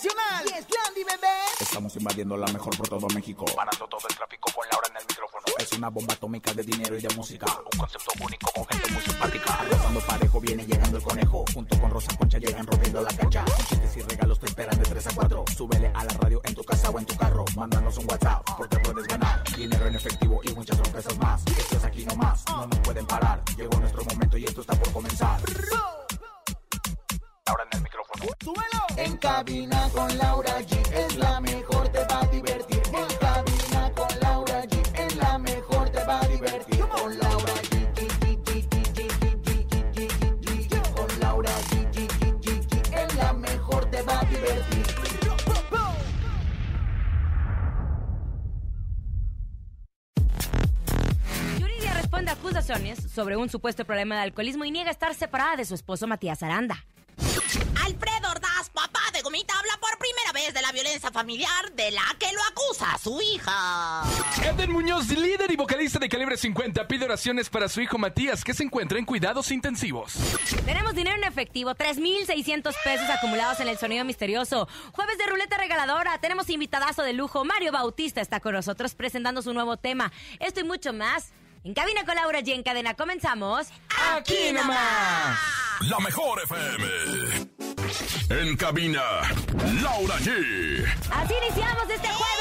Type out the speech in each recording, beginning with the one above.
nacional. Y es Landy, bebé. Estamos invadiendo la mejor por todo México. Parando todo el tráfico con Laura en el micrófono. Es una bomba atómica de dinero y de música. Un concepto único con gente muy simpática. Cuando parejo viene llegando el conejo. Junto con Rosa Concha llegan rompiendo la cancha. Con chistes y regalos te esperan de 3 a 4. Súbele a la radio en tu casa o en tu carro. Mándanos un WhatsApp porque puedes ganar. Dinero en efectivo y muchas sorpresas más. Esto es aquí nomás. No nos pueden parar. Llegó nuestro momento y esto está por comenzar. Ahora en el micrófono. ¡Súbelo! En cabina con Laura G es la mejor, te va a divertir. En cabina con Laura G es la mejor, te va a divertir. Con Laura G. Con Laura G. Es la mejor, te va a divertir. Yuridia responde acusaciones sobre un supuesto problema de alcoholismo y niega estar separada de su esposo Matías Aranda. De Gomita, habla por primera vez de la violencia familiar de la que lo acusa su hija. Eden Muñoz, líder y vocalista de Calibre 50, pide oraciones para su hijo Matías, que se encuentra en cuidados intensivos. Tenemos dinero en efectivo, 3.600 pesos acumulados en el sonido misterioso. Jueves de ruleta regaladora, tenemos invitadazo de lujo. Mario Bautista está con nosotros presentando su nuevo tema. Esto y mucho más. En cabina con Laura y en cadena comenzamos. ¡Aquí nomás! La mejor FM. En cabina, Laura G. Así iniciamos este jueves.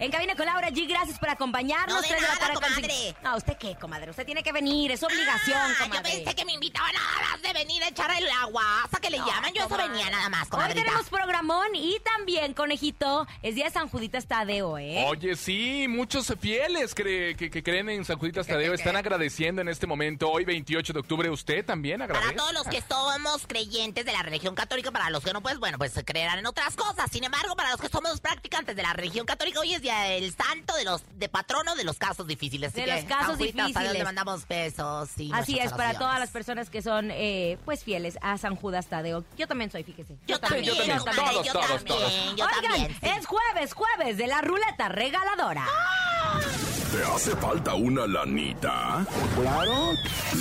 En cabina con Laura G, gracias por acompañarnos. No de Tres nada, comadre. No, ¿usted qué, comadre? Usted tiene que venir, es obligación, Ah, yo comadre. pensé que me invitaban a horas de venir a echar el agua. ¿Hasta que le No, llaman? Yo eso comadre. venía nada más, Hoy comadrita. tenemos programón y también, conejito, es día de San Juditas Tadeo, ¿eh? Oye, sí, muchos fieles cre- que, que creen en San Juditas Tadeo están agradeciendo en este momento, hoy 28 de octubre, usted también Para agradece. todos los que somos creyentes de la religión católica, para los que no, pues bueno, pues creerán en otras cosas. Sin embargo, para los que somos practicantes de la religión católica, hoy es día del santo de los de patrono de los casos difíciles. Así De que, los casos difíciles. Le mandamos besos. y Así es, para todas las personas que son, eh, pues, fieles a San Judas Tadeo. Yo también soy, fíjese. Yo también, yo también. Todos, yo todos, también, todos. yo Oigan, también. sí. es jueves, jueves de la ruleta regaladora. ¿Te hace falta una lanita? Claro.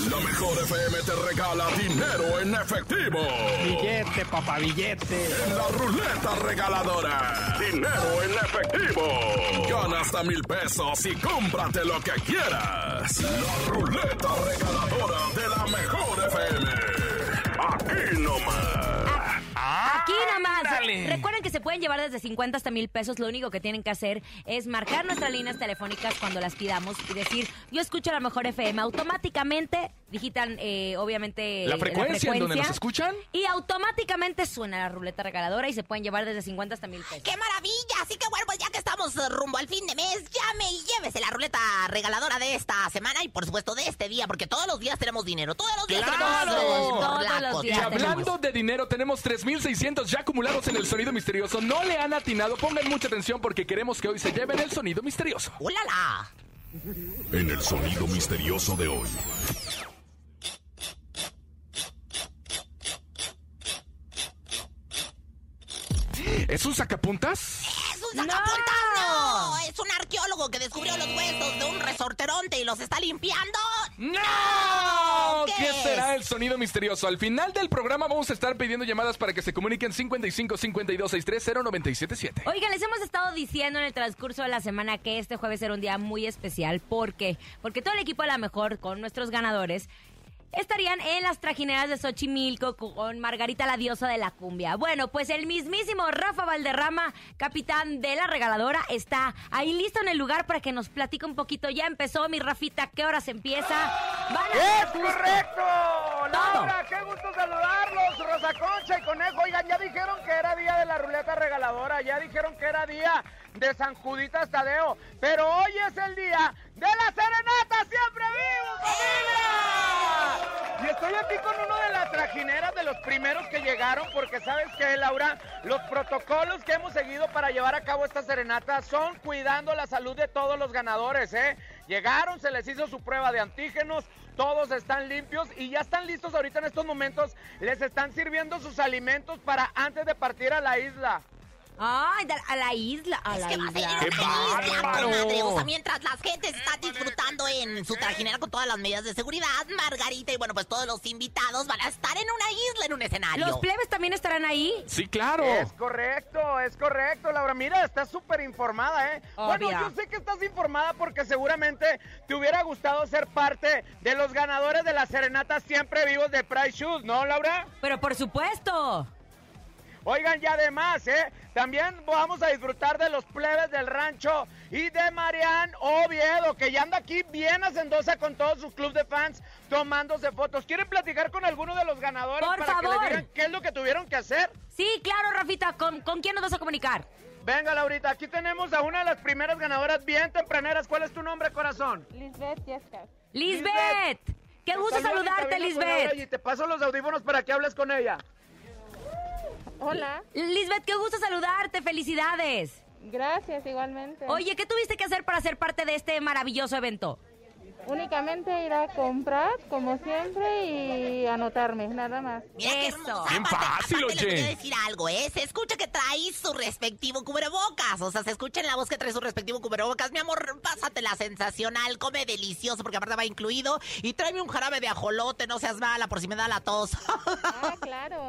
La mejor FM te regala dinero en efectivo. Billete, papá, billete. En la ruleta regaladora. Dinero en efectivo. Gana hasta mil pesos y cómprate lo que quieras. La ruleta regaladora de la mejor FM. Aquí nomás. Nomás. ándale. Recuerden que se pueden llevar desde 50 hasta mil pesos. Lo único que tienen que hacer es marcar nuestras líneas telefónicas cuando las pidamos y decir, yo escucho la mejor FM. Automáticamente digitan, eh, obviamente, ¿La frecuencia en donde nos escuchan? Y automáticamente suena la ruleta regaladora y se pueden llevar desde 50 hasta mil pesos. ¡Qué maravilla! Así que bueno, pues ya que estamos eh, rumbo al fin de mes, llame y llévese la ruleta regaladora de esta semana y por supuesto de este día, porque todos los días tenemos dinero. Todos los días ¡Claro! tenemos Todos los morlacos. Y días. hablando de dinero, tenemos 3.600 ya acumulados en el sonido misterioso. No le han atinado, pongan mucha atención porque queremos que hoy se lleven el sonido misterioso. ¡Ulala! En el sonido misterioso de hoy. ¿Es un sacapuntas? ¡Es un sacapuntas! ¡No! Es un arqueólogo que descubrió los huesos de un resorteronte y los está limpiando. ¡No! ¿Qué será el sonido misterioso? Al final del programa vamos a estar pidiendo llamadas para que se comuniquen 55 52 630 977. Oigan, les hemos estado diciendo en el transcurso de la semana que este jueves era un día muy especial. ¿Por qué? Porque todo el equipo a la mejor con nuestros ganadores estarían en las trajineras de Xochimilco con Margarita la diosa de la cumbia. Bueno, pues el mismísimo Rafa Valderrama, capitán de la regaladora, está ahí listo en el lugar para que nos platique un poquito. Ya empezó mi Rafita, ¿qué horas empieza? Van a ¡Es correcto! Laura, qué gusto saludarlos, Rosa Concha y Conejo. Oigan, ya dijeron que era día de la ruleta regaladora, ya dijeron que era día de San Juditas Tadeo, pero hoy es el día de la serenata siempre vivo, familia. Y estoy aquí con uno de las trajineras de los primeros que llegaron, porque sabes que, Laura, los protocolos que hemos seguido para llevar a cabo esta serenata son cuidando la salud de todos los ganadores, ¿eh? Llegaron, se les hizo su prueba de antígenos, todos están limpios y ya están listos ahorita en estos momentos. Les están sirviendo sus alimentos para antes de partir a la isla. Ay, a la isla, a Es la que va a ser isla. una ¡Qué isla, comadre. O sea, mientras las gentes están disfrutando en su trajinera con todas las medidas de seguridad, Margarita y bueno, pues todos los invitados van a estar en una isla, en un escenario. ¿Los plebes también estarán ahí? Sí, claro. Es correcto, es correcto, Laura. Mira, estás súper informada, ¿eh? Bueno, yo sé que estás informada porque seguramente te hubiera gustado ser parte de los ganadores de la serenata siempre vivos de Price Shoes, ¿no, Laura? Pero por supuesto. Oigan, y además, ¿eh? También vamos a disfrutar de los plebes del rancho y de Marian Oviedo, que ya anda aquí bien hacendosa con todo su club de fans tomándose fotos. ¿Quieren platicar con alguno de los ganadores Por para que favor. le digan qué es lo que tuvieron que hacer? Sí, claro, Rafita. ¿Con, con quién nos vas a comunicar? Venga, Laurita, aquí tenemos a una de las primeras ganadoras bien tempraneras. ¿Cuál es tu nombre, corazón? Lisbeth Yescas. Lisbeth. Qué gusto Saluda, saludarte, Lisbeth. Y te paso los audífonos para que hables con ella. Hola, Lisbeth, qué gusto saludarte. Felicidades. gracias igualmente. Oye, ¿qué tuviste que hacer para ser parte de este maravilloso evento? Únicamente ir a comprar, como siempre, y anotarme, nada más. Mira qué Eso. Bien Aparte- fácil, aparte les voy oye. a decir algo, ¿eh? Se escucha que trae su respectivo cubrebocas. O sea, se escucha en la voz que trae su respectivo cubrebocas. Mi amor, pásatela sensacional, come delicioso, porque aparte va incluido. Y tráeme un jarabe de ajolote, no seas mala, por si me da la tos. Ah, claro.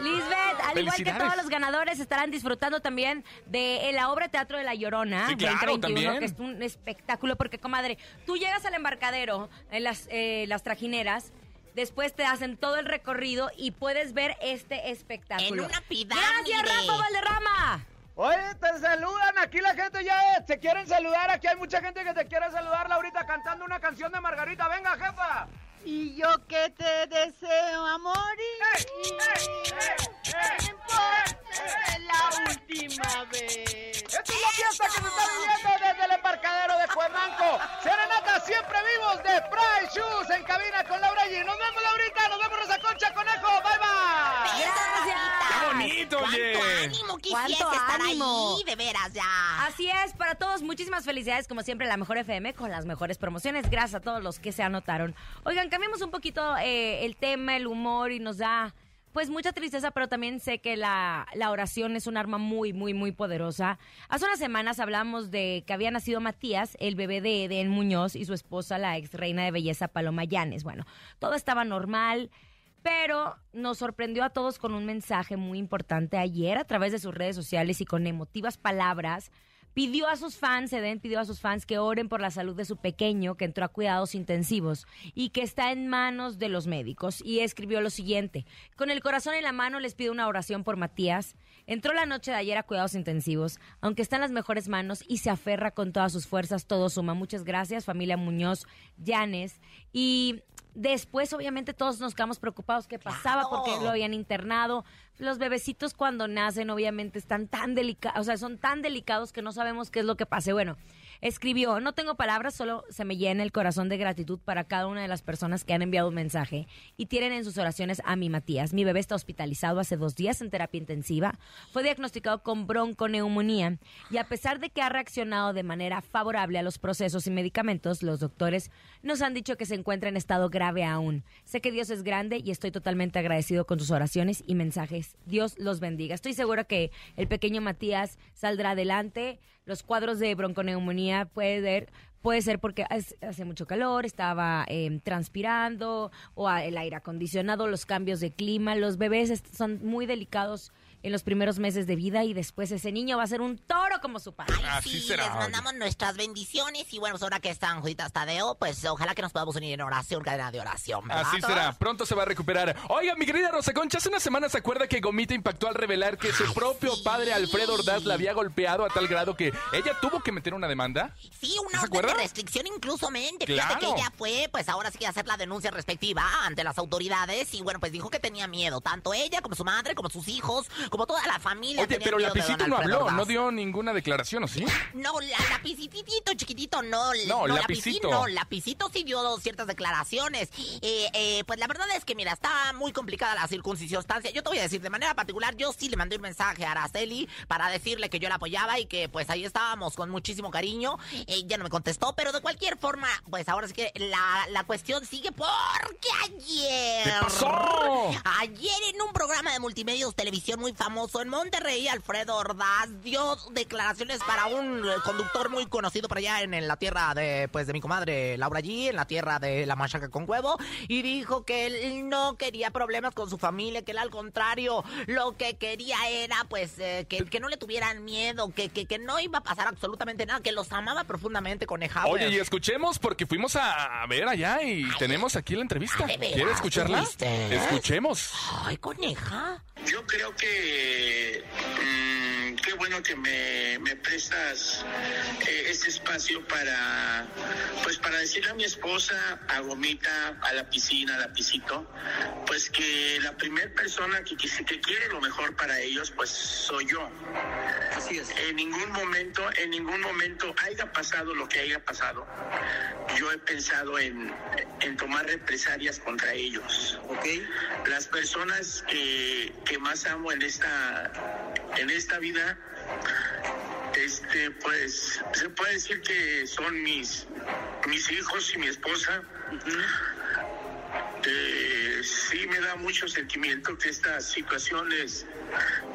Lisbeth, al igual que todos los ganadores, estarán disfrutando también de la obra Teatro de la Llorona Sí, claro, 2021, también. que es un espectáculo, porque, comadre, tú llegas al embarcadero, en las, eh, las trajineras, después te hacen todo el recorrido y puedes ver este espectáculo. En una pirámide. ¡Gracias, Rafa Valderrama! Oye, te saludan, aquí la gente ya se quieren saludar, aquí hay mucha gente que te quiere saludar, Laurita, cantando una canción de Margarita. Venga, jefa. Y yo que te deseo amor y ¡Eh, eh, eh, eh, importe la última vez. Esta es la fiesta que se está viviendo desde el embarcadero de Cuemanco. Serenata siempre vivos de Price Shoes en cabina con Laura G. Nos vemos, Laurita, nos vemos, Rosa Concha, Conejo. Bye, bye. ¡Qué bonito, oye! ¡Cuánto ánimo quisiese ¡Cuánto estar ánimo! ahí! De veras, ya. Así es, para todos, muchísimas felicidades, como siempre, la mejor FM con las mejores promociones. Gracias a todos los que se anotaron. Oigan, cambiamos un poquito eh, el tema, el humor y nos da, pues, mucha tristeza, pero también sé que la, oración es un arma muy, muy, muy poderosa. Hace unas semanas hablamos de que había nacido Matías, el bebé de Eden Muñoz y su esposa, la ex reina de belleza Paloma Llanes. Bueno, todo estaba normal. Pero nos sorprendió a todos con un mensaje muy importante ayer a través de sus redes sociales y con emotivas palabras. Pidió a sus fans, Eden pidió a sus fans que oren por la salud de su pequeño que entró a cuidados intensivos y que está en manos de los médicos. Y escribió lo siguiente, con el corazón en la mano les pido una oración por Matías. Entró la noche de ayer a cuidados intensivos, aunque está en las mejores manos y se aferra con todas sus fuerzas, todo suma. Muchas gracias, familia Muñoz, Llanes. Y después, obviamente, todos nos quedamos preocupados qué pasaba Claro. porque lo habían internado. Los bebecitos cuando nacen, obviamente, están tan delicados, o sea, son tan delicados que no sabemos qué es lo que pase. Bueno, escribió, no tengo palabras, solo se me llena el corazón de gratitud para cada una de las personas que han enviado un mensaje y tienen en sus oraciones a mi Matías. Mi bebé está hospitalizado hace dos días en terapia intensiva. Fue diagnosticado con bronconeumonía y a pesar de que ha reaccionado de manera favorable a los procesos y medicamentos, los doctores nos han dicho que se encuentra en estado grave aún. Sé que Dios es grande y estoy totalmente agradecido con sus oraciones y mensajes. Dios los bendiga. Estoy segura que el pequeño Matías saldrá adelante. Los cuadros de bronconeumonía puede ser, puede ser porque hace mucho calor, estaba eh, transpirando o el aire acondicionado, los cambios de clima. Los bebés son muy delicados en los primeros meses de vida y después ese niño va a ser un toro como su padre. Ay, Así sí, será, les mandamos nuestras bendiciones y bueno, pues ahora que están Juditas Tadeo, pues ojalá que nos podamos unir en oración, cadena de oración, ¿verdad? Así todos? será, pronto se va a recuperar. Oiga, mi querida Rosa Concha, hace una semana se acuerda que Gomita impactó al revelar que su propio sí. padre Alfredo Ordaz la había golpeado a tal grado que ella tuvo que meter una demanda. Sí, ¿Se una orden acuerda? de restricción incluso mente. Fíjate Claro. que ella fue, pues ahora sí que a hacer la denuncia respectiva ante las autoridades y bueno, pues dijo que tenía miedo, tanto ella como su madre, como sus hijos, como toda la familia. Oye, pero Lapicito no habló, no dio ninguna declaración, ¿o sí? No, la, lapicitito chiquitito, no. No, no Lapicito. No, lapicito sí dio ciertas declaraciones. Eh, eh, pues la verdad es que, mira, está muy complicada la circunstancia. Yo te voy a decir, de manera particular, yo sí le mandé un mensaje a Araceli para decirle que yo la apoyaba y que pues ahí estábamos con muchísimo cariño. Ella no me contestó, pero de cualquier forma, pues ahora sí que la, la cuestión sigue porque ayer... ¿Qué pasó? ayer en un programa de multimedios televisión muy famoso en Monterrey, Alfredo Ordaz dio declaraciones para un eh, conductor muy conocido por allá en, en la tierra de, pues, de mi comadre Laura G, en la tierra de la machaca con huevo, y dijo que él no quería problemas con su familia, que él al contrario, lo que quería era, pues, eh, que, que no le tuvieran miedo, que, que, que no iba a pasar absolutamente nada, que los amaba profundamente con Oye, y escuchemos porque fuimos a ver allá y tenemos aquí la entrevista. ¿de veras? ¿Quieres escucharla? Escuchemos. Ay, coneja. Yo creo que que mm, qué bueno que me, me prestas eh, este espacio para pues para decirle a mi esposa, a Gomita, a la piscina, a la pisito, pues que la primera persona que, que quiere lo mejor para ellos, pues soy yo. Así es. En ningún momento, en ningún momento haya pasado lo que haya pasado, yo he pensado en, en tomar represalias contra ellos. ¿Ok? Las personas que, que más amo en esta, en esta vida, este, pues, se puede decir que son mis, mis hijos y mi esposa. Eh, sí me da mucho sentimiento que estas situaciones,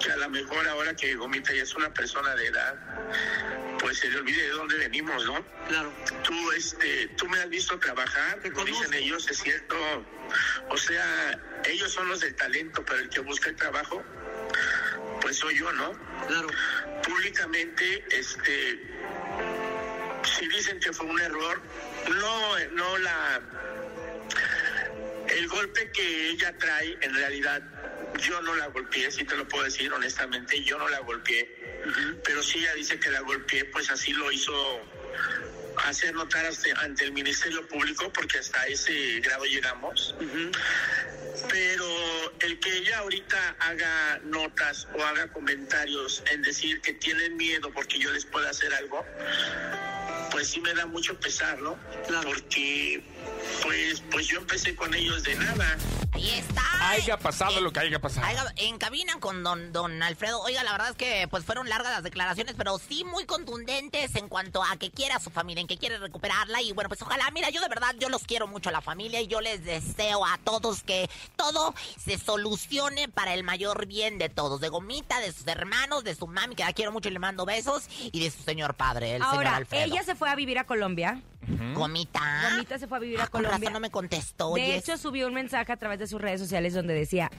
que a lo mejor ahora que Gomita ya es una persona de edad, pues se le olvide de dónde venimos, ¿no? Claro. Tú, este, tú me has visto trabajar, como dicen ellos, es cierto. O sea, ellos son los del talento, pero el que busca el trabajo, pues soy yo, ¿no? Claro. Públicamente, este, si dicen que fue un error, no, no la, el golpe que ella trae, en realidad, yo no la golpeé, si te lo puedo decir honestamente, yo no la golpeé. Pero si ella dice que la golpeé, pues así lo hizo hacer notar hasta- ante el Ministerio Público, porque hasta ese grado llegamos. Pero el que ella ahorita haga notas o haga comentarios en decir que tienen miedo porque yo les pueda hacer algo, pues sí me da mucho pesar, ¿no? Porque pues pues yo empecé con ellos de nada. Ahí está. Haya pasado lo que haya pasado. En cabina con don, don Alfredo. Oiga, la verdad es que pues fueron largas las declaraciones, pero sí muy contundentes en cuanto a que quiere a su familia, en que quiere recuperarla. Y bueno, pues ojalá, mira, yo de verdad, yo los quiero mucho a la familia y yo les deseo a todos que todo se solucione para el mayor bien de todos. De Gomita, de sus hermanos, de su mami, que la quiero mucho y le mando besos, y de su señor padre, el señor Ahora, Alfredo. ella se fue a vivir a Colombia. Gomita. Gomita se fue a vivir a Ah, con Colombia. razón no me contestó. De hecho, subió un mensaje a través de sus redes sociales donde decía,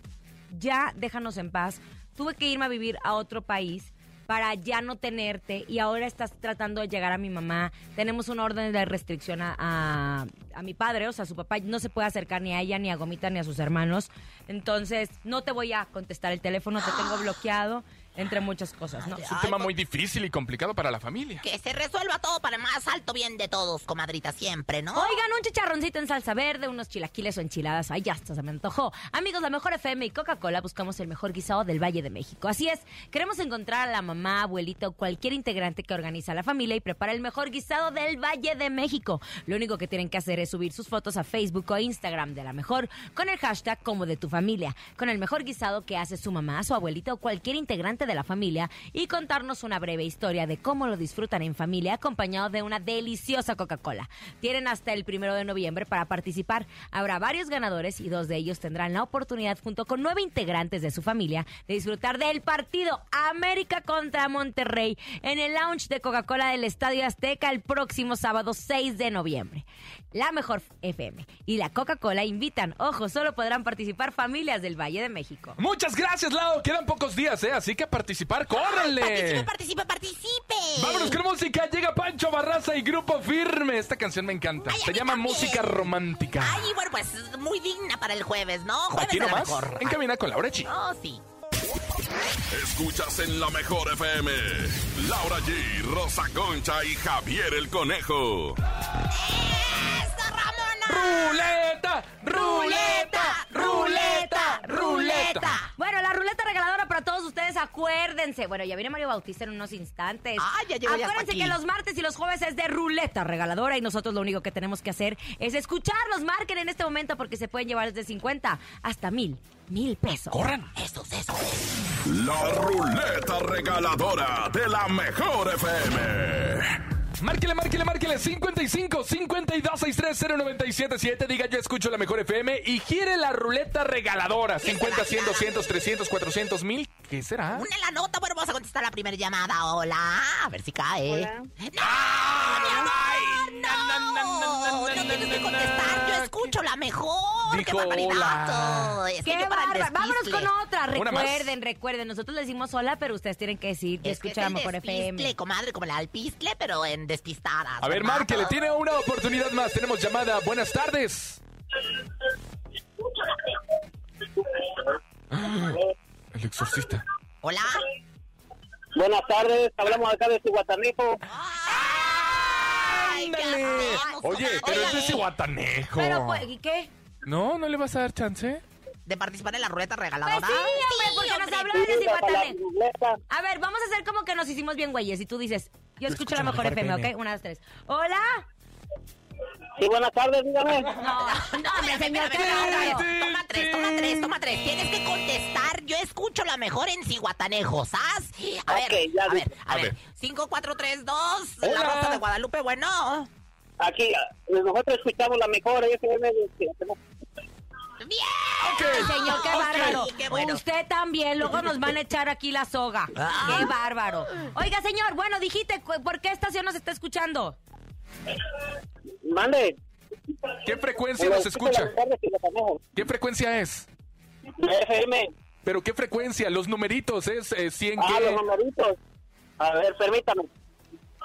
ya déjanos en paz, tuve que irme a vivir a otro país para ya no tenerte y ahora estás tratando de llegar a mi mamá. Tenemos una orden de restricción a, a- a mi padre, o sea, su papá no se puede acercar ni a ella, ni a Gomita, ni a sus hermanos. Entonces, no te voy a contestar el teléfono, te tengo bloqueado, entre muchas cosas, ¿no? Es un tema muy difícil y complicado para la familia. Que se resuelva todo para el más alto bien de todos, comadrita, siempre, ¿no? Oigan, un chicharroncito en salsa verde, unos chilaquiles o enchiladas. Ay, ya hasta se me antojó. Amigos, la mejor FM y Coca-Cola buscamos el mejor guisado del Valle de México. Así es, queremos encontrar a la mamá, abuelita o cualquier integrante que organiza la familia y prepara el mejor guisado del Valle de México. Lo único que tienen que hacer es subir sus fotos a Facebook o Instagram de la mejor con el hashtag como de tu familia, con el mejor guisado que hace su mamá, su abuelita o cualquier integrante de la familia y contarnos una breve historia de cómo lo disfrutan en familia acompañado de una deliciosa Coca-Cola. Tienen hasta el primero de noviembre para participar. Habrá varios ganadores y dos de ellos tendrán la oportunidad junto con nueve integrantes de su familia de disfrutar del partido América contra Monterrey en el lounge de Coca-Cola del Estadio Azteca el próximo sábado 6 de noviembre. La mejor FM y la Coca-Cola invitan, ojo, solo podrán participar familias del Valle de México. Muchas gracias, Lau. Quedan pocos días, ¿eh? Así que participar, ¡córranle! Participe, participe, participe. Vámonos con música. Llega Pancho Barraza y Grupo Firme. Esta canción me encanta. Ay, a Se mí llama también. Música Romántica. Ay, bueno, pues muy digna para el jueves, ¿no? Jueves Aquí nomás, mejor. en Camina con Laura Chi. Oh, sí. Escuchas en la mejor FM. Laura G, Rosa Concha y Javier el Conejo. ¡Eso, Ramona! ¡Ruleta! ¡Ruleta! ¡Ruleta! ¡Ruleta! Bueno, la ruleta regaladora para todos ustedes, acuérdense. Bueno, ya viene Mario Bautista en unos instantes. Ah, ya llegó, Acuérdense aquí. que los martes y los jueves es de ruleta regaladora y nosotros lo único que tenemos que hacer es escucharlos. Marquen en este momento porque se pueden llevar desde 50 hasta mil, mil pesos. ¡Corran! Esos, esos. La ruleta regaladora de la mejor FM. Márquele, márquele, márquele 55 52 63 0977. Diga yo escucho la mejor FM y gire la ruleta regaladora. 50, 100, 200, 300, 400, 1000. ¿Qué será? Una la nota, bueno, vamos a contestar la primera llamada. Hola, a ver si cae. Hola. ¡No, mi amor! ¡No! No tienes que contestar, yo escucho la mejor. ¡Qué Dijo barbaridad! hola. Es que ¡Qué yo bárbaro! Vámonos con otra. Recuerden, recuerden. Nosotros le decimos hola, pero ustedes tienen que decir que Es que escucha es la mejor FM. comadre, como el alpistle, pero en despistadas. A ver, ¿verdad? márquele, tiene una oportunidad más. Tenemos llamada. Buenas tardes. El exorcista. Hola. Buenas tardes, hablamos acá de Cihuatanejo. Ay, ¿qué Ándale. Oye, pero es de Cihuatanejo. Pero, pues, ¿y qué? No, ¿no le vas a dar chance? ¿De participar en la ruleta Pues regaladora? sí, hombre, porque hombre. nos hablaron de Cihuatanejo. A ver, vamos a hacer como que nos hicimos bien güeyes. Y tú dices, yo escucho la mejor FM, FM. ¿ok? Una, dos, tres. Hola. Sí, buenas tardes, dígame. No, no, hombre, señor. Toma tres, toma tres, toma tres. Tienes que contestar. Yo escucho la mejor en Cihuatanejo, ¿sabes? A ver, a ver, a A ver. ver. 5, 4, 3, 2. La. Rosa de Guadalupe, bueno. Aquí, nosotros escuchamos la mejor FM de Cihuatanejo. ¡Bien! Señor, qué bárbaro. qué bueno. Usted también, luego nos van a echar aquí la soga. Ah. Qué bárbaro. Oiga, señor, bueno, dijiste, ¿por qué estación nos está escuchando? Mande. ¿Qué frecuencia nos escucha? ¿Qué frecuencia es? FM. ¿Pero qué frecuencia? Los numeritos, ¿es eh, 100 Ah, los qué? numeritos. A ver, permítame.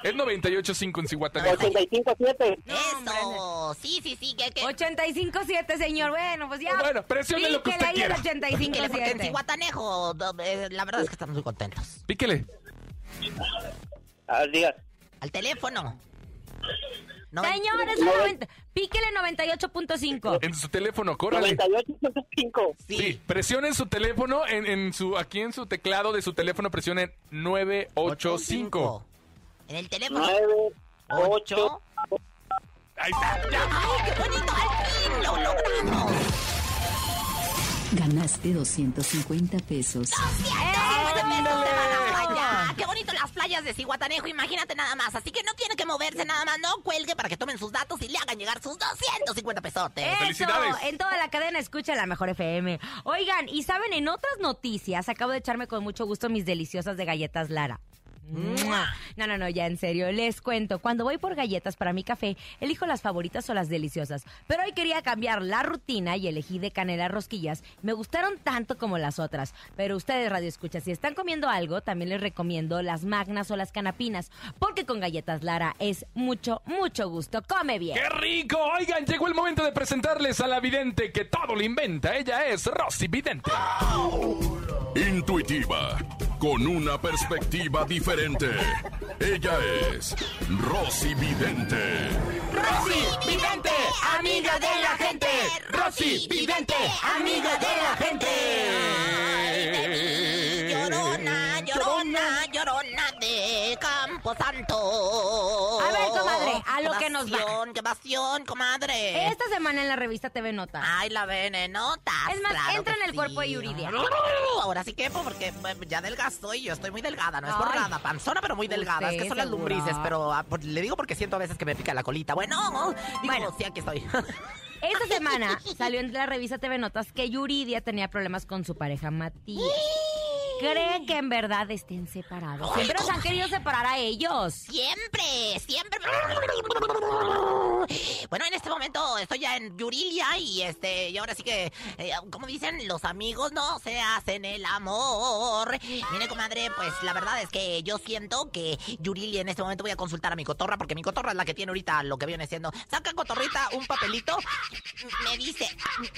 Es 98.5 en Cihuatanejo. 85.7. Eso. Sí, sí, sí. Que, que... 85.7, señor. Bueno, pues ya. Bueno, presione lo que usted ahí quiera. Píquele, porque en 85.7. Cihuatanejo, eh, la verdad es que estamos muy contentos. Píquele. Ah, diga. Al teléfono. No, Señor, es un 90. Píquele 98.5. En su teléfono, córrale. 98.5. Sí. Sí. presionen su teléfono, en, en su, aquí en su teclado de su teléfono presionen 985. En el teléfono. 9, 8. 8. Ahí está, ya. ¡Ay, qué bonito! ¡Al fin lo logramos! Ganaste 250 pesos. ¡Playa! ¡Qué bonito las playas de Cihuatanejo! Imagínate nada más. Así que no tiene que moverse nada más. No cuelgue para que tomen sus datos y le hagan llegar sus 250 pesotes. Eso, ¡Felicidades! en toda la cadena escucha la mejor FM. Oigan, y saben, en otras noticias, acabo de echarme con mucho gusto mis deliciosas de galletas Lara. No, no, no, ya en serio, les cuento. Cuando voy por galletas para mi café, elijo las favoritas o las deliciosas. Pero hoy quería cambiar la rutina y elegí de canela rosquillas. Me gustaron tanto como las otras. Pero ustedes, Radio Escucha, si están comiendo algo, también les recomiendo las magnas o las canapinas. Porque con galletas Lara es mucho, mucho gusto. Come bien. ¡Qué rico! Oigan, llegó el momento de presentarles a la vidente que todo lo inventa. Ella es Rosy Vidente. Intuitiva, con una perspectiva diferente. Ella es Rosy Vidente. Rosy Vidente, amiga de la gente. Rosy Vidente, amiga de la gente. Llorona, llorona, llorona Camposanto. A ver, comadre, a lo que nos va. Qué pasión, comadre. Esta semana en la revista TV Nota. Ay, la venenota. Es más, entra en el cuerpo de Yuridia. Ahora sí que, porque ya delgazo y yo estoy muy delgada, no es por Ay. nada, panzona, pero muy delgada. es que son las lumbrices, pero ah, por- le digo porque siento a veces que me pica la colita. Bueno, digo, Bueno. sí, aquí estoy. Esta semana salió en la revista TV Notas que Yuridia tenía problemas con su pareja Matías. ¿Creen que en verdad estén separados? Siempre nos han querido separar a ellos. Siempre, siempre. Bueno, en este momento estoy ya en Yurilia y este, y ahora sí que, eh, como dicen, los amigos no se hacen el amor. Mire, comadre, pues la verdad es que yo siento que Yurilia en este momento voy a consultar a mi cotorra, porque mi cotorra es la que tiene ahorita lo que viene siendo. Saca cotorrita un papelito, me dice,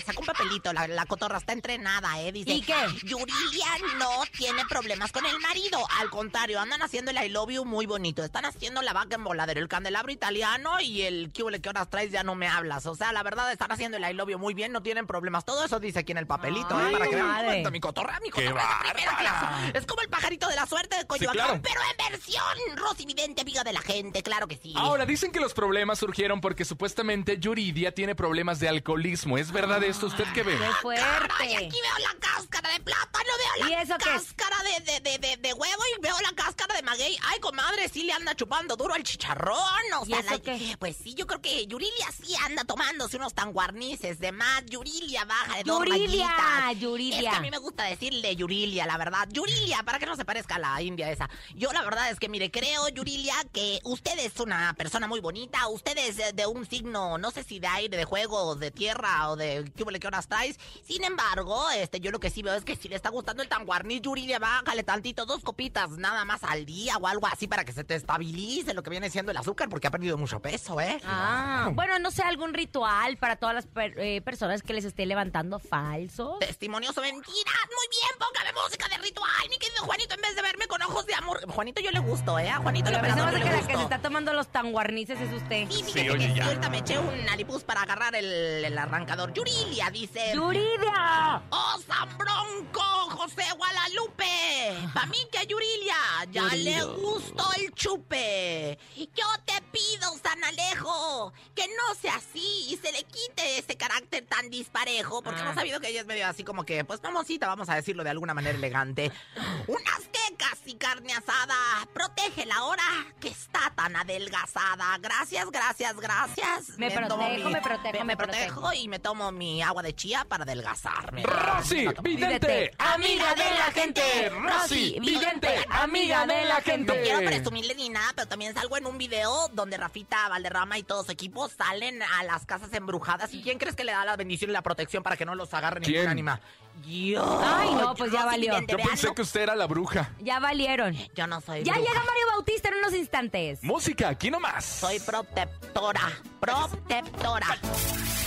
saca un papelito, la, la cotorra está entrenada, ¿eh? Dice, ¿Y qué? Yurilia no tiene problemas con el marido. Al contrario, andan haciendo el I love you muy bonito. Están haciendo la vaca en voladero, el candelabro italiano y el que que horas traes ya no me hablas. O sea, la verdad, están haciendo el I love you muy bien, no tienen problemas. Todo eso dice aquí en el papelito, Ay, ¿eh? Para que vean. Mi cotorra, mi ¡Qué cotorra de primera clase. Es como el pajarito de la suerte de Coyoacán, claro. pero en versión Rosy Vidente, amiga de la gente, claro que sí. Ahora, dicen que los problemas surgieron porque supuestamente Yuridia tiene problemas de alcoholismo. ¿Es verdad esto? ¿Usted qué ve? ¡Qué Ay, fuerte! aquí veo la cáscara de plátano, veo la ¿Y eso qué? Cáscara de, de, de, de, de huevo y veo la cáscara de maguey. Ay, comadre, sí le anda chupando duro al chicharrón. O ¿Y sea, la- pues sí, yo creo que Yurilia sí anda tomándose unos tan guarnices de más. Yurilia, baja de dos Yurilia, rayitas. Yurilia. Es que a mí me gusta decirle Yurilia, la verdad. Yurilia, para que no se parezca a la india esa. Yo la verdad es que, mire, creo, Yurilia, que usted es una persona muy bonita. Usted es de, un signo, no sé si de aire, de juego, de tierra, o de qué horas traes. Sin embargo, este, yo lo que sí veo es que si le está gustando el tan Yurilia, bájale tantito, dos copitas nada más al día o algo así para que se te estabilice lo que viene siendo el azúcar, porque ha perdido mucho peso, ¿eh? Ah, bueno, no sé, algún ritual para todas las per- eh, personas que les esté levantando falsos. Testimonios o mentiras. Muy bien, póngame música de ritual, mi querido Juanito, en vez de verme con ojos de amor. Juanito yo le gusto, ¿eh? A Juanito Pero hace yo que le la que se está tomando los tanguarnices es usted. Sí, fíjate que sí, ahorita me eché un alipuz para agarrar el, el arrancador. Yurilia dice... ¡Yuridia! ¡Oh, San Bronco! ¡José Guadalupe! Pa' mí que a Yurilia ya Yurilia. le gustó el chupe. Yo te pido, San Alejo, que no sea así y se le quite ese carácter tan disparejo, porque Ah. hemos sabido que ella es medio así como que, pues mamosita, vamos a decirlo de alguna manera elegante. Unas quecas y carne asada. Protege la hora que está tan adelgazada. Gracias, gracias, gracias. Me protejo, me protejo, me, me protejo y me tomo mi agua de chía para adelgazarme. Rosy, vidente, amiga de la gente. Rosy, vidente, amiga de la No quiero gente. presumirle ni nada, pero también salgo en un video donde Rafita Valderrama y todo su equipo salen a las casas embrujadas. ¿Y quién crees que le da la bendición y la protección para que no los agarre ningún ¿Quién? ánima? Yo. Ay, no, pues ya valió. Vidente, Yo pensé que usted era la bruja. Ya valieron. Yo no soy Ya bruja. llega Mario Bautista en unos instantes. Música, aquí nomás. Soy protectora. Protectora.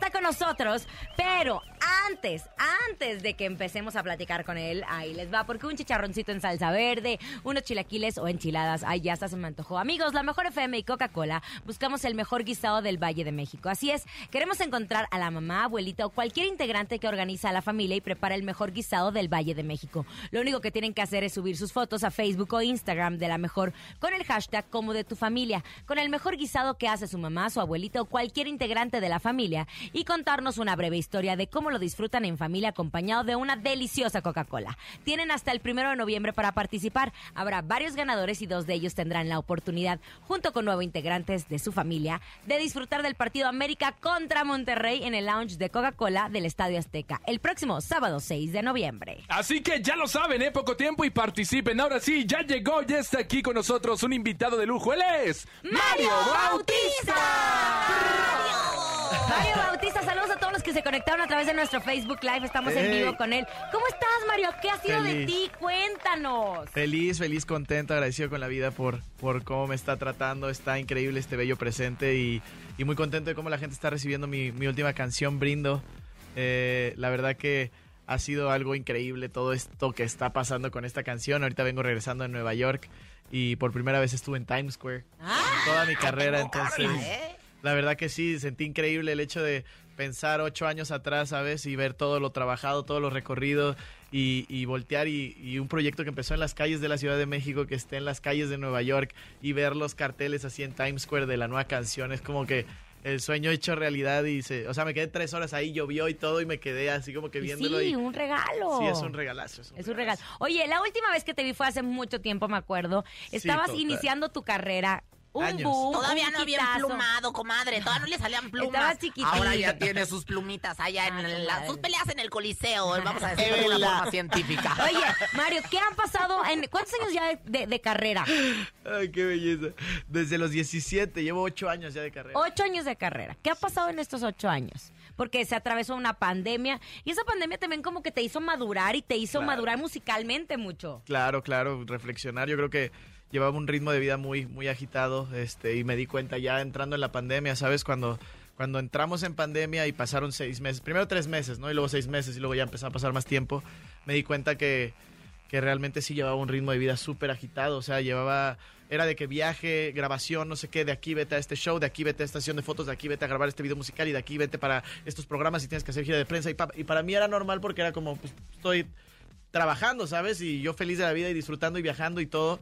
Está con nosotros. Pero antes, antes de que empecemos a platicar con él, ahí les va, porque un chicharroncito en salsa verde, unos chilaquiles o enchiladas, ay, ya hasta se me antojó. Amigos, la mejor FM y Coca-Cola, buscamos el mejor guisado del Valle de México. Así es, queremos encontrar a la mamá, abuelita o cualquier integrante que organiza a la familia y prepara el mejor guisado del Valle de México. Lo único que tienen que hacer es subir sus fotos a Facebook o Instagram de la mejor con el hashtag como de tu familia, con el mejor guisado que hace su mamá, su abuelita o cualquier integrante de la familia y contarnos una breve historia de cómo lo en familia acompañado de una deliciosa Coca-Cola. Tienen hasta el primero de noviembre para participar. Habrá varios ganadores y dos de ellos tendrán la oportunidad, junto con nuevos integrantes de su familia, de disfrutar del partido América contra Monterrey en el lounge de Coca-Cola del Estadio Azteca el próximo sábado 6 de noviembre. Así que ya lo saben, ¿eh? Poco tiempo y participen. Ahora sí, ya llegó, ya está aquí con nosotros un invitado de lujo. Él es ¡Mario Bautista! Mario Bautista, saludos que se conectaron a través de nuestro Facebook Live. Estamos en vivo con él. ¿Cómo estás, Mario? ¿Qué ha sido de ti? Cuéntanos. Feliz, feliz, contento, agradecido con la vida por, por cómo me está tratando. Está increíble este bello presente y, y muy contento de cómo la gente está recibiendo mi, mi última canción, Brindo. Eh, la verdad que ha sido algo increíble todo esto que está pasando con esta canción. Ahorita vengo regresando de Nueva York y por primera vez estuve en Times Square. toda mi carrera, entonces... La verdad que sí, sentí increíble el hecho de pensar ocho años atrás, ¿sabes? Y ver todo lo trabajado, todo lo recorrido y, y voltear y, y un proyecto que empezó en las calles de la Ciudad de México, que esté en las calles de Nueva York y ver los carteles así en Times Square de la nueva canción, es como que el sueño hecho realidad y se, o sea, me quedé tres horas ahí, llovió y todo y me quedé así como que viéndolo. sí, y, un regalo. Sí, es un regalazo. Es un Es un regalo. Oye, la última vez que te vi fue hace mucho tiempo, me acuerdo. Estabas iniciando tu carrera un Años. boom, Todavía un no había emplumado, comadre. Todavía no le salían plumas. Estaba chiquitito. Ahora ya tiene sus plumitas allá en la- comadre. sus peleas en el coliseo. Vamos a decirlo de una forma científica. Oye, Mario, ¿qué han pasado en cuántos años ya de, carrera? Ay, qué belleza. Desde los 17, llevo 8 años ya de carrera. Ocho años de carrera. ¿Qué ha pasado en estos ocho años? Porque se atravesó una pandemia y esa pandemia también como que te hizo madurar y te hizo Claro. madurar musicalmente mucho. Claro, claro, reflexionar. Yo creo que llevaba un ritmo de vida muy, muy agitado, este, y me di cuenta ya entrando en la pandemia, ¿sabes? Cuando, cuando entramos en pandemia y pasaron seis meses, primero tres meses, ¿no? Y luego seis meses y luego ya empezó a pasar más tiempo, me di cuenta que, que realmente sí llevaba un ritmo de vida súper agitado, o sea, llevaba, era de que viaje, grabación, no sé qué, de aquí vete a este show, de aquí vete a esta sesión de fotos, de aquí vete a grabar este video musical y de aquí vete para estos programas y tienes que hacer gira de prensa y, pa- y para mí era normal porque era como, pues estoy trabajando, ¿sabes? Y yo feliz de la vida y disfrutando y viajando y todo.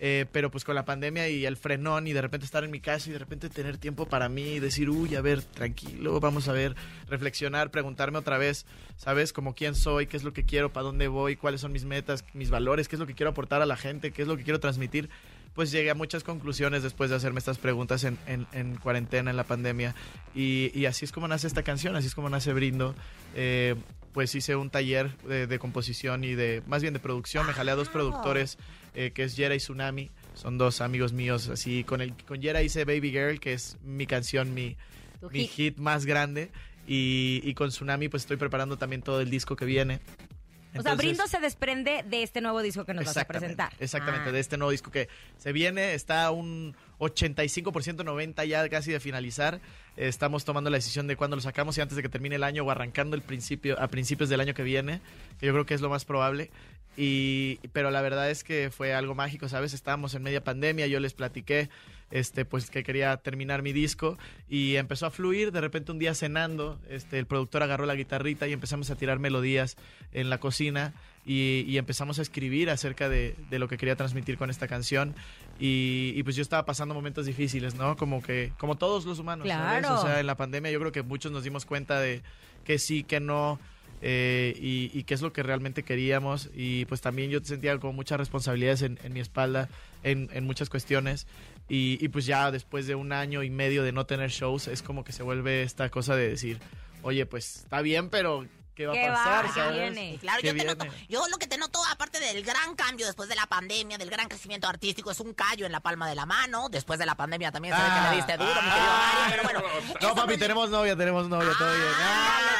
Eh, pero pues con la pandemia y el frenón y de repente estar en mi casa y de repente tener tiempo para mí y decir, uy, a ver, tranquilo, vamos a ver, reflexionar, preguntarme otra vez, ¿sabes? Como quién soy, qué es lo que quiero, para dónde voy, cuáles son mis metas, mis valores, qué es lo que quiero aportar a la gente, qué es lo que quiero transmitir. Pues llegué a muchas conclusiones después de hacerme estas preguntas en, en- en cuarentena, en la pandemia. Y, y así es como nace esta canción, así es como nace Brindo. Eh, pues hice un taller de, de composición y de, más bien de producción. Me jalé a dos productores, eh, que es Yera y Tsunami. Son dos amigos míos. Así, con, el, con Yera hice Baby Girl, que es mi canción, mi, mi hit. hit más grande. Y, y con Tsunami, pues estoy preparando también todo el disco que viene. O sea, Brindo se desprende de este nuevo disco que nos vas a presentar. Exactamente, Ah. de este nuevo disco que se viene, está un 85%, 90% ya casi de finalizar. Estamos tomando la decisión de cuándo lo sacamos y antes de que termine el año o arrancando el principio, a principios del año que viene, que yo creo que es lo más probable. Y, pero la verdad es que fue algo mágico, ¿sabes? Estábamos en media pandemia, yo les platiqué este pues que quería terminar mi disco y empezó a fluir de repente un día cenando este el productor agarró la guitarrita y empezamos a tirar melodías en la cocina y, y empezamos a escribir acerca de, de lo que quería transmitir con esta canción y, y pues yo estaba pasando momentos difíciles no como que como todos los humanos ¿sabes? Claro. o sea en la pandemia yo creo que muchos nos dimos cuenta de que sí que no eh, y, y qué es lo que realmente queríamos y pues también yo sentía como muchas responsabilidades en, en mi espalda en, en muchas cuestiones y, y pues ya después de un año y medio de no tener shows es como que se vuelve esta cosa de decir oye pues está bien pero ¿qué va ¿Qué a va? pasar? ¿Qué ¿sabes? viene? Claro, ¿Qué yo, te noto, yo lo que te noto, aparte del gran cambio después de la pandemia, del gran crecimiento artístico, es un callo en la palma de la mano. Después de la pandemia también se ve que le diste duro, mi querido Mario, pero bueno. No, papi, tenemos novia, tenemos novia, todo bien.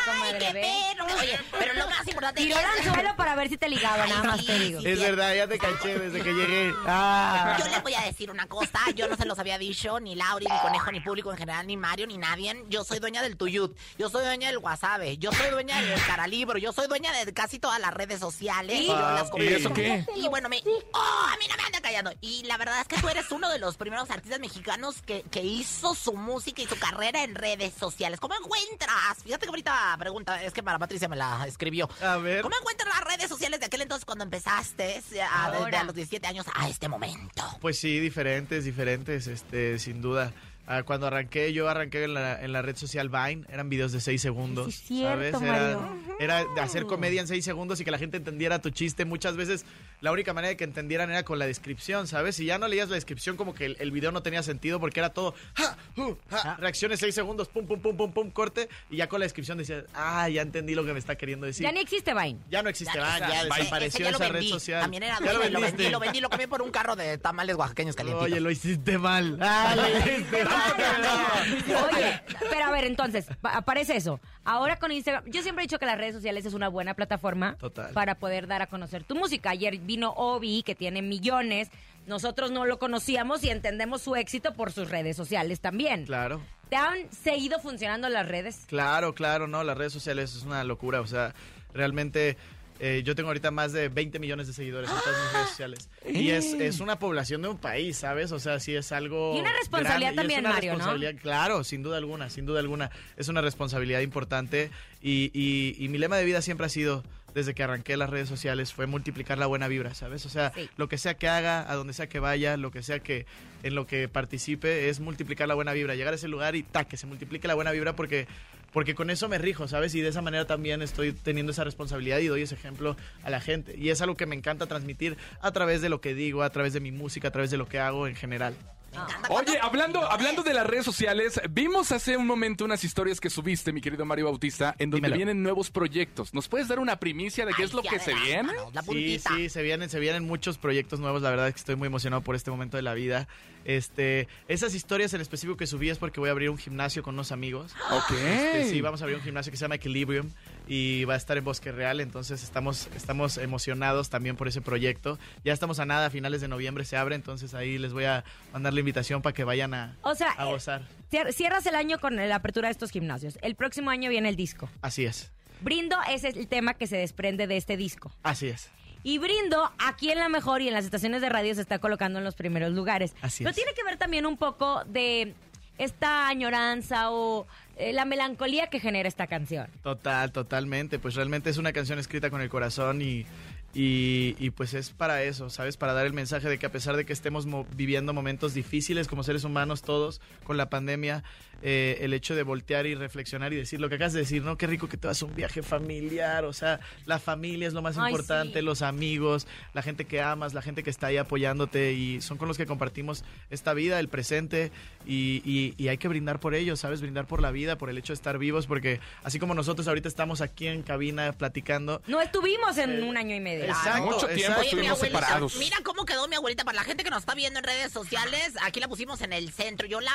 Comadre, qué perro. Oye, pero lo más importante Tiró el anzuelo para ver si te ligaba, nada más te digo. Es verdad, ya te caché desde que llegué. Ah. Yo les voy a decir una cosa, yo no se los había dicho, ni Lauri, ni Conejo, ni público en general, ni Mario, ni nadie. Yo soy dueña del Tuyut, yo soy dueña del Wasabe, yo soy dueña del Caralibro, yo soy dueña de casi todas las redes sociales. ¿Y? yo las Papi. comento. ¿Y eso qué? Y bueno, me... ¡Oh! A mí no me anda callando. Y la verdad es que tú eres uno de los primeros artistas mexicanos que, que hizo su música y su carrera en redes sociales. ¿Cómo encuentras? Fíjate que ahorita pregunta, es que para Patricia me la escribió. A ver. ¿Cómo encuentras las redes sociales de aquel entonces cuando empezaste, a, desde a los 17 años a este momento? Pues sí, diferentes, diferentes, este, sin duda. Ah, cuando arranqué, yo arranqué en la, en la red social Vine, eran videos de 6 segundos. Sí, cierto, ¿sabes? Era, Mario. era de hacer comedia en 6 segundos y que la gente entendiera tu chiste. Muchas veces la única manera de que entendieran era con la descripción, ¿sabes? Si ya no leías la descripción, como que el, el video no tenía sentido porque era todo ja, ja, reacciones 6 segundos, pum, pum, pum, pum, pum, corte. Y ya con la descripción decías, ah, ya entendí lo que me está queriendo decir. Ya ni existe Vine. Ya no existe Ya, Vine, ya, ese- desapareció ese ya lo esa red vendí. social. También era ya lo dueño, lo vendí, lo vendí, lo cambié por un carro de tamales oaxaqueños calientitos. Oye, lo hiciste mal. Ah, lo hiciste mal. Oye, pero a ver, entonces, pa- aparece eso. Ahora con Instagram, yo siempre he dicho que las redes sociales es una buena plataforma Total. para poder dar a conocer tu música. Ayer vino Obi, que tiene millones. Nosotros no lo conocíamos y entendemos su éxito por sus redes sociales también. Claro. ¿Te han seguido funcionando las redes? Claro, claro, no, las redes sociales es una locura, o sea, realmente eh, yo tengo ahorita más de 20 millones de seguidores en todas mis redes sociales. Y es, es una población de un país, ¿sabes? O sea, sí es algo... Y una responsabilidad grande, y es también, una Mario, ¿no? responsabilidad, Claro, sin duda alguna, sin duda alguna. Es una responsabilidad importante y, y- y mi lema de vida siempre ha sido, desde que arranqué las redes sociales, fue multiplicar la buena vibra, ¿sabes? O sea, Sí. lo que sea que haga, a donde sea que vaya, lo que sea que en lo que participe, es multiplicar la buena vibra. Llegar a ese lugar y ta, que se multiplique la buena vibra porque, porque con eso me rijo, ¿sabes? Y de esa manera también estoy teniendo esa responsabilidad y doy ese ejemplo a la gente. Y es algo que me encanta transmitir a través de lo que digo, a través de mi música, a través de lo que hago en general. Oye, hablando, hablando de las redes sociales, vimos hace un momento unas historias que subiste, mi querido Mario Bautista, en donde Dímelo. vienen nuevos proyectos. ¿Nos puedes dar una primicia de qué es lo que se viene? Sí, sí, se vienen, se vienen muchos proyectos nuevos. La verdad es que estoy muy emocionado por este momento de la vida. Este, esas historias en específico que subí es porque voy a abrir un gimnasio con unos amigos. Ok. Este, sí, vamos a abrir un gimnasio que se llama Equilibrium y va a estar en Bosque Real. Entonces estamos, estamos emocionados también por ese proyecto. Ya estamos a nada, a finales de noviembre se abre, entonces ahí les voy a mandar la invitación para que vayan a, O sea, a gozar. Cier- Cierras el año con la apertura de estos gimnasios. El próximo año viene el disco. Así es, Brindo es el tema que se desprende de este disco. así es. Y Brindo, aquí en la mejor y en las estaciones de radio se está colocando en los primeros lugares. Así Pero es. tiene que ver también un poco de esta añoranza o eh, la melancolía que genera esta canción. Total, totalmente. Pues realmente es una canción escrita con el corazón y, y, y pues es para eso, ¿sabes? Para dar el mensaje de que a pesar de que estemos mo- viviendo momentos difíciles como seres humanos todos con la pandemia, eh, el hecho de voltear y reflexionar y decir lo que acabas de decir, ¿no? Qué rico que te vas a un viaje familiar, o sea, la familia es lo más Ay, importante, sí. los amigos, la gente que amas, la gente que está ahí apoyándote y son con los que compartimos esta vida, el presente y, y- y hay que brindar por ellos, ¿sabes? Brindar por la vida, por el hecho de estar vivos, porque así como nosotros ahorita estamos aquí en cabina platicando, No estuvimos en un año y medio. Exacto, Mucho tiempo exacto. Oye, mi estuvimos abuelita, separados. Mira cómo quedó mi abuelita. Para la gente que nos está viendo en redes sociales, aquí la pusimos en el centro. Yo la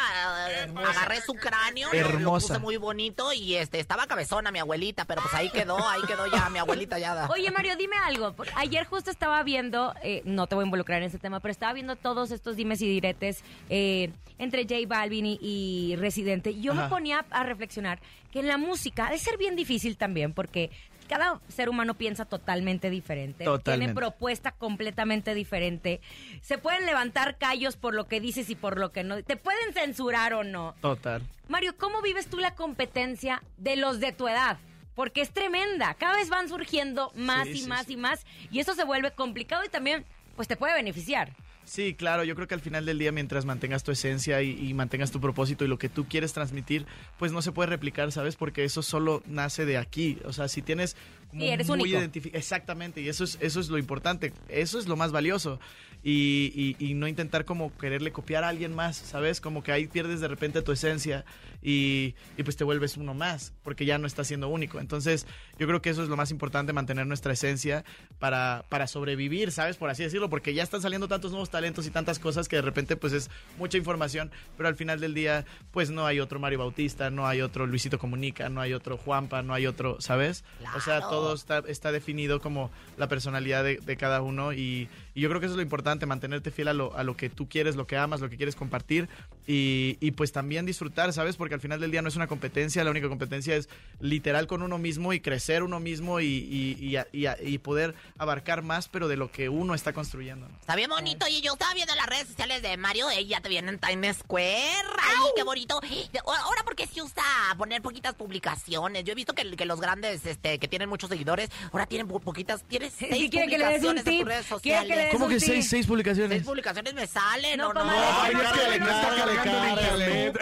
eh, agarré su cráneo, lo- lo Hermosa. puse muy bonito y este estaba cabezona mi abuelita, pero pues ahí quedó, ahí quedó ya mi abuelita ya. Oye, Mario, dime algo. Ayer justo estaba viendo, eh, no te voy a involucrar en ese tema, pero estaba viendo todos estos dimes y diretes eh, entre J Balvin y, y Residente. Y Yo me ponía a reflexionar que en la música ha de ser bien difícil también, porque cada ser humano piensa totalmente diferente. Totalmente. Tiene propuesta completamente diferente. Se pueden levantar callos por lo que dices y por lo que no. Te pueden censurar o no. Total. Mario, ¿cómo vives tú la competencia de los de tu edad? Porque es tremenda. Cada vez van surgiendo más Sí, y sí, más sí. y más. Y eso se vuelve complicado y también, pues te puede beneficiar. Sí, claro, yo creo que al final del día, mientras mantengas tu esencia y, mantengas tu propósito y lo que tú quieres transmitir, pues no se puede replicar, ¿sabes? Porque eso solo nace de aquí. O sea, si tienes como Sí, eres muy único. identifi- Exactamente, y eso es, eso es lo importante, eso es lo más valioso. Y, y- y no intentar como quererle copiar a alguien más, ¿sabes? Como que ahí pierdes de repente tu esencia y, y pues te vuelves uno más, porque ya no estás siendo único. Entonces, yo creo que eso es lo más importante, mantener nuestra esencia para, para sobrevivir, ¿sabes? Por así decirlo, porque ya están saliendo tantos nuevos talentos y tantas cosas que de repente pues es mucha información, pero al final del día pues no hay otro Mario Bautista, no hay otro Luisito Comunica, no hay otro Juanpa, no hay otro, ¿sabes? O sea, Claro. Todo está, está definido como la personalidad de, de cada uno y, y yo creo que eso es lo importante, mantenerte fiel a lo, a lo que tú quieres, lo que amas, lo que quieres compartir y, y pues también disfrutar, ¿sabes? Porque al final del día no es una competencia, la única competencia es literal con uno mismo y crecer uno mismo y, y- y a- y a- y poder abarcar más, pero de lo que uno está construyendo. ¿no? Está bien bonito. Y yo estaba viendo las redes sociales de Mario. Ella te viene en Times Square. ¡Ay, qué bonito! Ahora, ¿por qué se usa poner poquitas publicaciones? Yo he visto que, que los grandes este, que tienen muchos seguidores, ahora tienen po- poquitas. Tienes seis Sí, quiere que le des un publicaciones en tus tip. redes sociales. ¿Cómo que seis, seis publicaciones? Seis publicaciones me salen, No, ¿o no? Ay, no, es que no, no está no, cargando no, internet.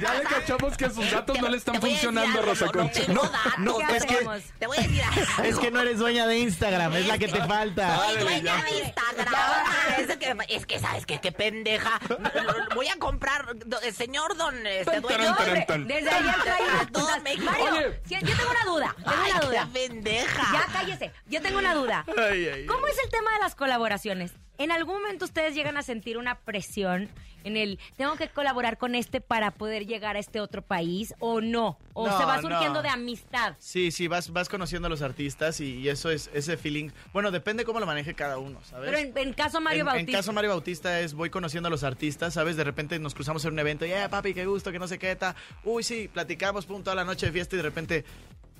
Ya le cachamos que sus datos no le están funcionando, Rosa no, no Concha. tengo datos. no, ¿Qué es que-? Te voy a decir. Es que no eres dueña de Instagram, es la que te falta. Soy dueña de Instagram. Es que, es que, ¿sabes qué? Qué pendeja. Voy a comprar, el señor don, este, dueño. desde ayer traía las. México. Mario, yo tengo una duda. Tengo una qué duda. pendeja. Ya cállese. Yo tengo una duda. Ay, ay, ay. ¿Cómo es el tema de las colaboraciones? ¿En algún momento ustedes llegan a sentir una presión en el tengo que colaborar con este para poder llegar a este otro país o no? ¿O No, se va surgiendo no. de amistad? Sí, sí, vas, vas conociendo a los artistas y, y eso es ese feeling. Bueno, depende cómo lo maneje cada uno, ¿sabes? Pero en, en caso Mario en, Bautista. en caso Mario Bautista es voy conociendo a los artistas, ¿sabes? De repente nos cruzamos en un evento y, eh, papi, qué gusto, que no sé qué, ta. Uy, sí, platicamos, pum, toda la noche de fiesta y de repente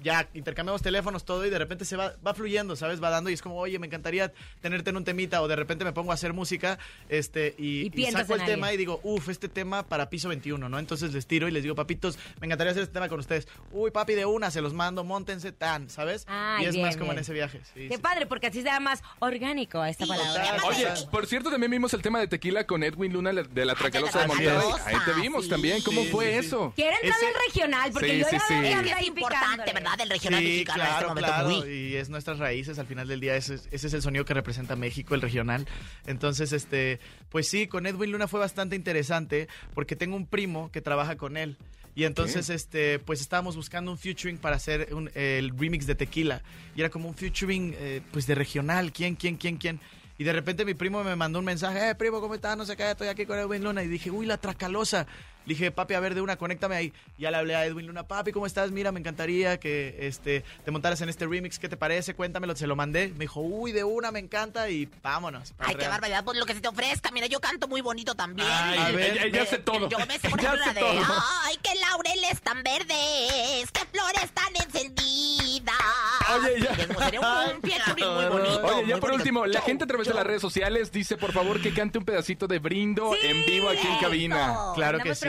ya intercambiamos teléfonos, todo y de repente se va, va fluyendo, ¿sabes? Va dando y es como, oye, me encantaría tenerte en un temita o de repente me pongo a hacer música este, y, Y y piensas saco el en tema y digo, uff, este tema para piso 21, ¿no? Entonces les tiro y les digo, papitos, me encantaría hacer este tema con ustedes. Uy, papi, de una, se los mando, montense tan, ¿sabes? Ay, y es bien, más como bien. en ese viaje. Sí, Qué sí. padre, porque así se da más orgánico esta palabra. Oye, por cierto, también vimos el tema de tequila con Edwin Luna de la Tracalosa de Monterrey. Ahí te vimos sí. también. ¿Cómo Sí, fue sí, sí. eso? Quieren Ese- también regional, porque Sí, yo sí, sí. veo que Es importante. ¿verdad? Del regional Sí, mexicano en este claro, momento. claro. Y es nuestras raíces, al final del día, ese, es- ese es el sonido que representa México, el regional. Entonces, este, pues sí, con Edwin Luna fue bastante interesante porque tengo un primo que trabaja con él. Y entonces, este, pues estábamos buscando un featuring para hacer un- el remix de Tequila. Y era como un featuring, eh, pues de regional. ¿Quién, quién, quién, quién? Y de repente mi primo me mandó un mensaje, eh, primo, ¿cómo estás? No sé qué, estoy aquí con Edwin Luna. Y dije, uy, la tracalosa. Le dije, papi, a ver, de una, conéctame ahí. Y ya le hablé a Edwin Luna, papi, ¿cómo estás? Mira, me encantaría que este, te montaras en este remix. ¿Qué te parece? Cuéntamelo, se lo mandé. Me dijo, uy, de una, me encanta y vámonos. Ay, qué barbaridad, pues lo que se te ofrezca. Mira, yo canto muy bonito también. Ay, a ver, ya- ya sé todo. Yo me sé, por Ya ejemplo, de todo. Ay, qué laureles tan verdes, qué flores tan encendidas. Oye, ya. Sería un, un featuring muy bonito. Oye, ya por bonito. último, la gente a través de las redes sociales dice, por favor, que cante un pedacito de brindo Sí, en vivo aquí en cabina. Claro que ¿Andamos sí,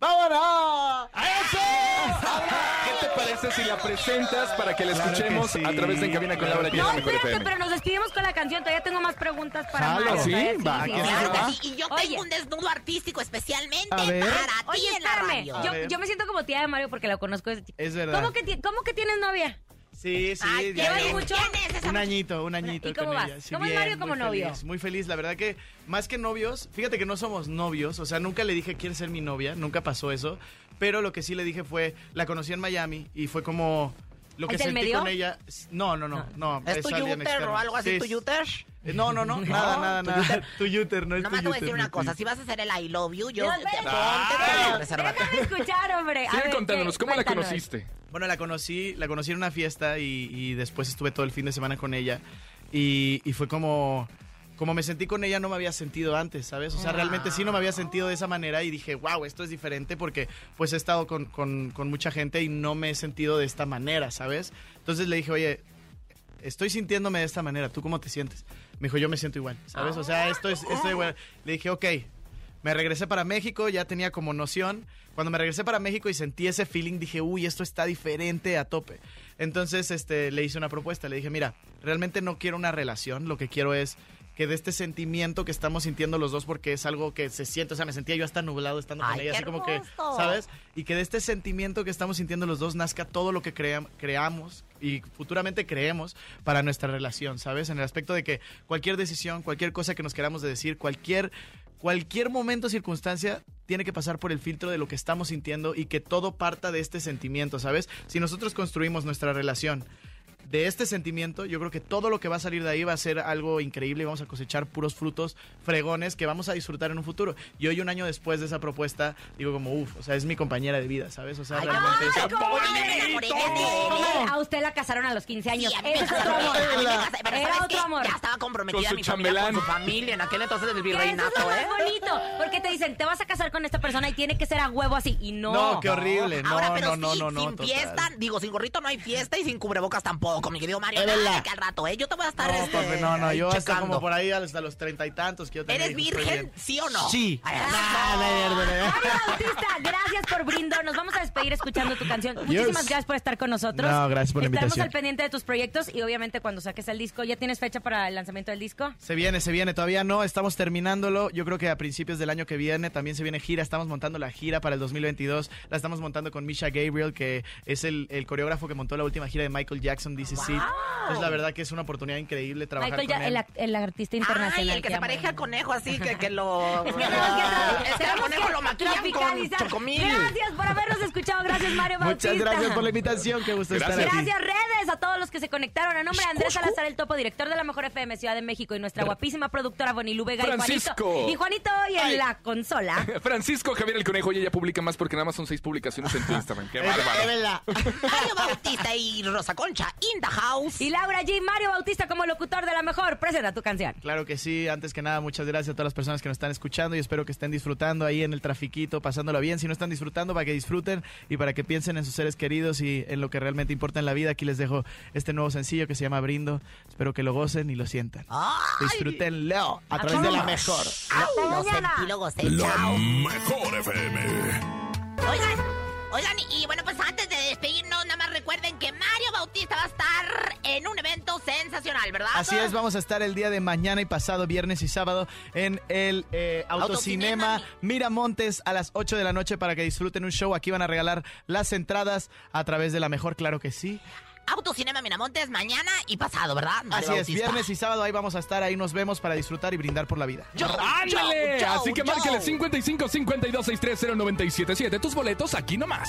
¡Vámonos! ¿Qué te parece si la presentas para que la Claro que escuchemos sí, a través de En Cabina con Laura la No, Mejor espérate, FM? pero nos despedimos con la canción. Todavía tengo más preguntas para Jalo. Mario. ¿Sí? sí. Claro va. sí, y yo Oye. tengo un desnudo artístico especialmente para ti Oye, en la radio. Yo, yo me siento como tía de Mario porque lo conozco desde chico. Es verdad. ¿Cómo que, ti- ¿Cómo que tienes novia? Sí, sí. Ay, ya ¿llevas llevo mucho? ¿Quién es esa Un añito, un añito ¿Y cómo con vas? ella. Sí, ¿Cómo es bien, Mario como muy novio? feliz, muy feliz. La verdad que más que novios, fíjate que no somos novios, o sea, nunca le dije quieres ser mi novia, nunca pasó eso, pero lo que sí le dije fue, la conocí en Miami y fue como lo que ¿Es el sentí medio? con ella. No, no, no, no. ¿Es tu Yuter o algo así, Sí, tu Yuter? Eh, No, no, no, nada, nada, nada. Yuter. Tu Yuter, no es Nomás tu te voy a decir no una cosa, si vas a hacer el I love you, yo No, te ponte preservativo. Déjame escuchar, hombre. A Sigue ver, contándonos. ¿cómo la Cuéntanos. conociste? Bueno, la conocí, la conocí en una fiesta y, y después estuve todo el fin de semana con ella y, y fue como, como me sentí con ella no me había sentido antes, ¿sabes? O sea, realmente sí no me había sentido de esa manera y dije, wow, esto es diferente porque pues he estado con, con- con mucha gente y no me he sentido de esta manera, ¿sabes? Entonces le dije, oye, estoy sintiéndome de esta manera, ¿tú cómo te sientes? Me dijo, yo me siento igual, ¿sabes? O sea, esto es, esto es igual. Le dije, ok, me regresé para México, ya tenía como noción. Cuando me regresé para México y sentí ese feeling, dije, uy, esto está diferente a tope. Entonces, este, le hice una propuesta. Le dije, mira, realmente no quiero una relación, lo que quiero es que de este sentimiento que estamos sintiendo los dos, porque es algo que se siente, o sea, me sentía yo hasta nublado estando con Ay, ella, qué así como que. ¿sabes? Y que de este sentimiento que estamos sintiendo los dos nazca todo lo que crea- creamos y futuramente creemos para nuestra relación, ¿sabes? En el aspecto de que cualquier decisión, cualquier cosa que nos queramos de decir, cualquier cualquier momento circunstancia tiene que pasar por el filtro de lo que estamos sintiendo y que todo parta de este sentimiento, ¿sabes? Si nosotros construimos nuestra relación de este sentimiento, yo creo que todo lo que va a salir de ahí va a ser algo increíble y vamos a cosechar puros frutos fregones que vamos a disfrutar en un futuro. Y hoy, un año después de esa propuesta, digo como, uff, o sea, es mi compañera de vida, ¿sabes? O sea, Ay, realmente es... ay, ¿cómo me enamoré de Comadre, él? A usted la casaron a los 15 años. Sí, a mí es otro amor. pero Era ¿sabes otro amor. Ya estaba comprometida Con su mi familia con su familia en aquel entonces del Que Eso es virreinato, ¿eh? bonito. Porque te dicen, te vas a casar con esta persona y tiene que ser a huevo así. Y no. No, qué horrible. No, Ahora, pero no, no, sí, no, no, sin total. fiesta, digo, sin gorrito no hay fiesta y sin cubrebocas tampoco, mi querido Mario. Es verdad. que al rato, ¿eh? Yo te voy a estar, No, este, no, no, yo hasta como por ahí hasta los treinta y tantos que yo tenía ¿Eres virgen, sí o no? Sí. Ay, no ¿eh? Mario Bautista, gracias por brindo. Nos vamos a despedir escuchando tu canción. Muchísimas gracias por estar con nosotros. No, gracias por la invitación. al pendiente de tus proyectos y obviamente cuando saques el disco, ¿ya tienes fecha para el lanzamiento del disco? Se viene, se viene, todavía no, estamos terminándolo. Yo creo que a principios del año que viene también se viene gira. Estamos montando la gira para el 2022. La estamos montando con Misha Gabriel, que es el, el coreógrafo que montó la última gira de Michael Jackson, Is It. Entonces, la verdad que es una oportunidad increíble trabajar Michael, con ya, él. el, artista internacional. Ay, el que se amo. pareja al conejo así, que, que lo... Es que tenemos que tra- Es que al tenemos conejo que lo maquillan con chocomil. Gracias por habernos escuchado. Gracias, Mario Bautista. Muchas gracias por la invitación, qué gusto estar aquí. Gracias, redes, a todos los que se conectaron. A nombre de Andrés Salazar, el topo director de la Mejor FM Ciudad de México y nuestra guapísima productora Bonilú Vega Francisco. y Juanito. Y Juanito hoy en la consola. Francisco Javier el Conejo, y ella publica más porque nada más son seis publicaciones en tu Instagram. Qué bárbaro. Mario Bautista y Rosa Concha, the house. Y Laura G. Mario Bautista como locutor de la mejor. Presenta tu canción. Claro que sí, antes que nada, muchas gracias a todas las personas que nos están escuchando y espero que estén disfrutando ahí en el trafiquito, pasándolo bien. Si no están disfrutando, para que disfruten y para que piensen en sus seres queridos y en lo que realmente importa en la vida. Aquí les dejo este nuevo sencillo que se llama Brindo. Espero que lo gocen y lo sientan. Disfrútenlo a través de la mejor. Lo sentí, lo gocé. La Chao. mejor FM. Oigan, oigan, y, y bueno, pues antes de despedirnos, nada más recuerden que Mario Bautista va a estar en un evento sensacional, ¿verdad? Así es, vamos a estar el día de mañana y pasado, viernes y sábado, en el eh, Autocinema Miramontes a las 8 de la noche para que disfruten un show. Aquí van a regalar las entradas a través de la mejor, claro que sí. Autocinema Miramontes mañana y pasado, ¿verdad? Mario Así es, viernes y sábado ahí vamos a estar, ahí nos vemos para disfrutar y brindar por la vida. ¡Ándale! yo, Así que yo. márquele 55 52 630 977 Tus boletos aquí nomás.